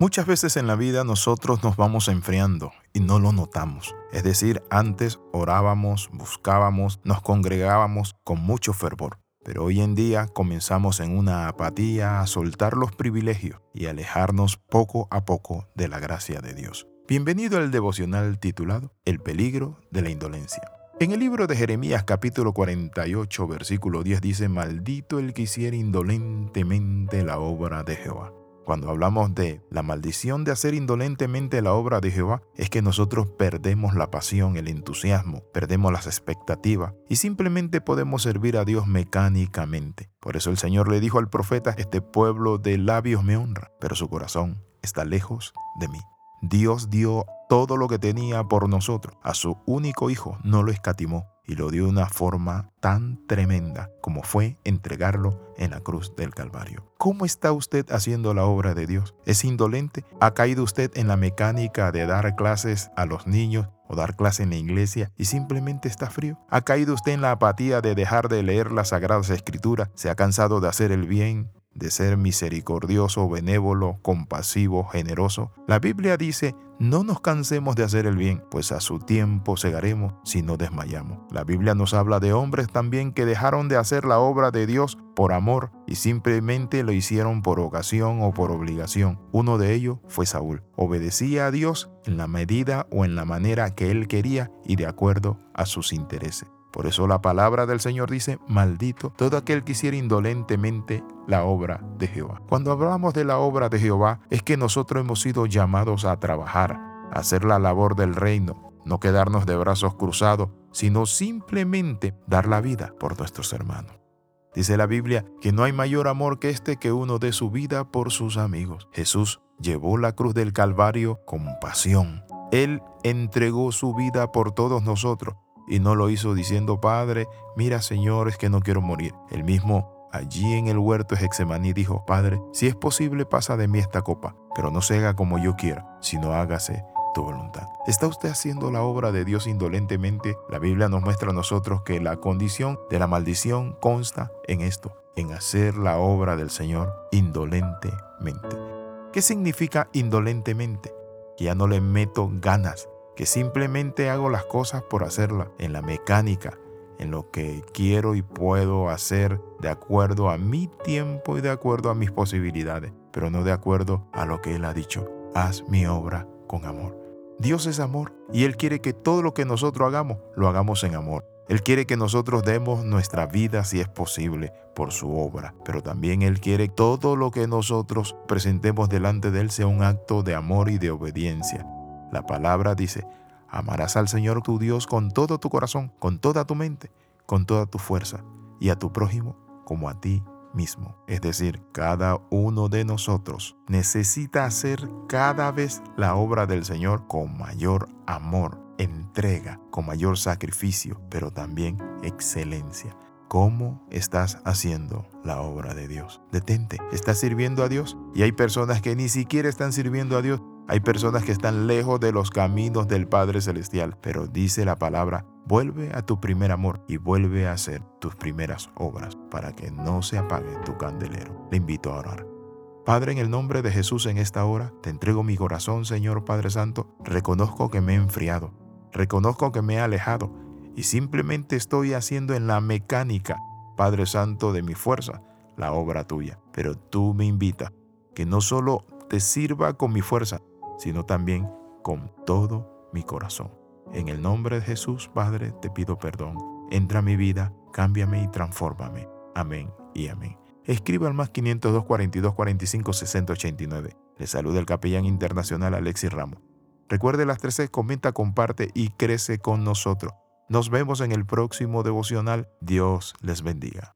Muchas veces en la vida nosotros nos vamos enfriando y no lo notamos. Es decir, antes orábamos, buscábamos, nos congregábamos con mucho fervor. Pero hoy en día comenzamos en una apatía a soltar los privilegios y alejarnos poco a poco de la gracia de Dios. Bienvenido al devocional titulado El peligro de la indolencia. En el libro de Jeremías capítulo 48 versículo 10 dice, Maldito el que hiciera indolentemente la obra de Jehová. Cuando hablamos de la maldición de hacer indolentemente la obra de Jehová, es que nosotros perdemos la pasión, el entusiasmo, perdemos las expectativas y simplemente podemos servir a Dios mecánicamente. Por eso el Señor le dijo al profeta, este pueblo de labios me honra, pero su corazón está lejos de mí. Dios dio todo lo que tenía por nosotros. A su único hijo no lo escatimó y lo dio de una forma tan tremenda como fue entregarlo en la cruz del Calvario. ¿Cómo está usted haciendo la obra de Dios? ¿Es indolente? ¿Ha caído usted en la mecánica de dar clases a los niños o dar clases en la iglesia y simplemente está frío? ¿Ha caído usted en la apatía de dejar de leer las sagradas escrituras? ¿Se ha cansado de hacer el bien? De ser misericordioso, benévolo, compasivo, generoso. La Biblia dice, no nos cansemos de hacer el bien, pues a su tiempo segaremos si no desmayamos. La Biblia nos habla de hombres también que dejaron de hacer la obra de Dios por amor y simplemente lo hicieron por ocasión o por obligación. Uno de ellos fue Saúl. Obedecía a Dios en la medida o en la manera que él quería y de acuerdo a sus intereses. Por eso la palabra del Señor dice, maldito todo aquel que hiciera indolentemente la obra de Jehová. Cuando hablamos de la obra de Jehová, es que nosotros hemos sido llamados a trabajar, a hacer la labor del reino, no quedarnos de brazos cruzados, sino simplemente dar la vida por nuestros hermanos. Dice la Biblia que no hay mayor amor que este que uno dé su vida por sus amigos. Jesús llevó la cruz del Calvario con pasión. Él entregó su vida por todos nosotros y no lo hizo diciendo, Padre, mira Señor, es que no quiero morir. El mismo allí en el huerto de Hexemaní dijo, Padre, si es posible pasa de mí esta copa, pero no se haga como yo quiero, sino hágase tu voluntad. ¿Está usted haciendo la obra de Dios indolentemente? La Biblia nos muestra a nosotros que la condición de la maldición consta en esto, en hacer la obra del Señor indolentemente. ¿Qué significa indolentemente? Que ya no le meto ganas, que simplemente hago las cosas por hacerlas, en la mecánica, en lo que quiero y puedo hacer de acuerdo a mi tiempo y de acuerdo a mis posibilidades, pero no de acuerdo a lo que Él ha dicho. Haz mi obra con amor. Dios es amor y Él quiere que todo lo que nosotros hagamos lo hagamos en amor. Él quiere que nosotros demos nuestra vida si es posible por su obra, pero también Él quiere que todo lo que nosotros presentemos delante de Él sea un acto de amor y de obediencia. La palabra dice, amarás al Señor tu Dios con todo tu corazón, con toda tu mente, con toda tu fuerza, y a tu prójimo como a ti mismo. Es decir, cada uno de nosotros necesita hacer cada vez la obra del Señor con mayor amor, entrega, con mayor sacrificio, pero también excelencia. ¿Cómo estás haciendo la obra de Dios? Detente, ¿estás sirviendo a Dios? Y hay personas que ni siquiera están sirviendo a Dios hay personas que están lejos de los caminos del Padre Celestial, pero dice la palabra, vuelve a tu primer amor y vuelve a hacer tus primeras obras para que no se apague tu candelero. Le invito a orar. Padre, en el nombre de Jesús en esta hora, te entrego mi corazón, Señor Padre Santo. Reconozco que me he enfriado, reconozco que me he alejado y simplemente estoy haciendo en la mecánica, Padre Santo, de mi fuerza, la obra tuya. Pero tú me invitas que no solo te sirva con mi fuerza, sino también con todo mi corazón. En el nombre de Jesús, Padre, te pido perdón. Entra a mi vida, cámbiame y transfórmame. Amén y amén. Escriba al más 502 42 45 60 89. Le saluda el capellán internacional Alexis Ramos. Recuerde las 13, comenta, comparte y crece con nosotros. Nos vemos en el próximo devocional. Dios les bendiga.